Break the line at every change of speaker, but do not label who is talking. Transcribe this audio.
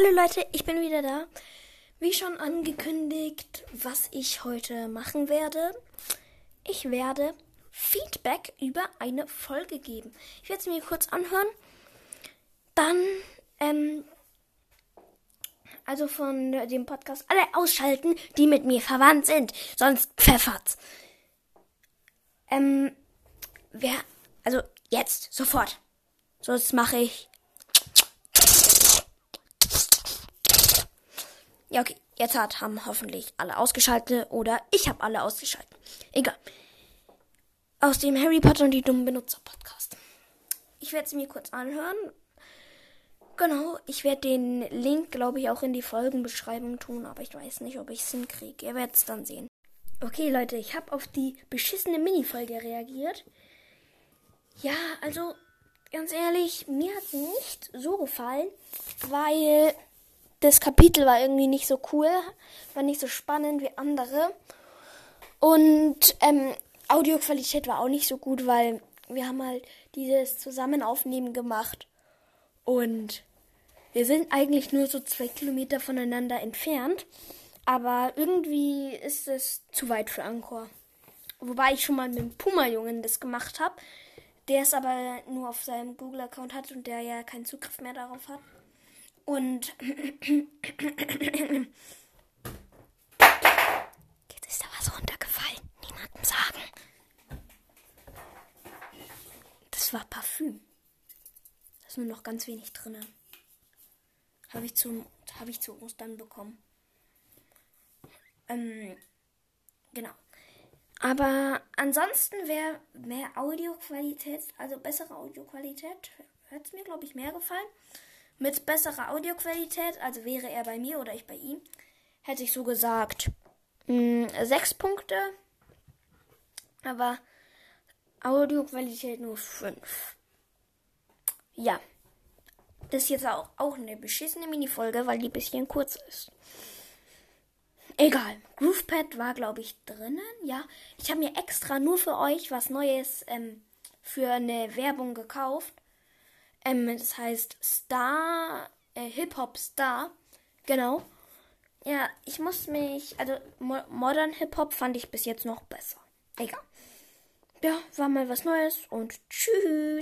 Leute, ich bin wieder da. Wie schon angekündigt, was ich heute machen werde. Ich werde Feedback über eine Folge geben. Ich werde es mir kurz anhören. Dann, ähm, also von dem Podcast alle ausschalten, die mit mir verwandt sind. Sonst pfeffert's. Ähm, wer, also jetzt, sofort. Sonst mache ich Ja, okay. Jetzt hat, haben hoffentlich alle ausgeschaltet oder ich habe alle ausgeschaltet. Egal. Aus dem Harry Potter und die dummen Benutzer Podcast. Ich werde es mir kurz anhören. Genau, ich werde den Link, glaube ich, auch in die Folgenbeschreibung tun, aber ich weiß nicht, ob ich es hinkriege. Ihr werdet es dann sehen. Okay, Leute, ich habe auf die beschissene Minifolge reagiert. Ja, also, ganz ehrlich, mir hat sie nicht so gefallen, weil das Kapitel war irgendwie nicht so cool, war nicht so spannend wie andere. Und ähm, Audioqualität war auch nicht so gut, weil wir haben halt dieses Zusammenaufnehmen gemacht. Und wir sind eigentlich nur so zwei Kilometer voneinander entfernt. Aber irgendwie ist es zu weit für Angkor. Wobei ich schon mal mit dem Puma-Jungen das gemacht habe. Der es aber nur auf seinem Google-Account hat und der ja keinen Zugriff mehr darauf hat. Und jetzt ist da was runtergefallen. Niemandem sagen. Das war Parfüm. Da ist nur noch ganz wenig drin. Habe ich, hab ich zu Ostern bekommen. Ähm, genau. Aber ansonsten wäre mehr Audioqualität, also bessere Audioqualität, hätte es mir, glaube ich, mehr gefallen mit besserer Audioqualität, also wäre er bei mir oder ich bei ihm, hätte ich so gesagt mh, hm, sechs Punkte. Aber Audioqualität nur fünf. Ja. Das ist jetzt auch, auch eine beschissene Minifolge, weil die ein bisschen kurz ist. Egal. GroovePad war, glaube ich, drinnen. Ja. Ich habe mir extra nur für euch was Neues ähm, für eine Werbung gekauft. Ähm, das heißt Star, äh, Hip-Hop Star. Genau. Ja, ich muss mich, also Mo Modern Hip-Hop fand ich bis jetzt noch besser. Egal. Ja, war mal was Neues und tschüss.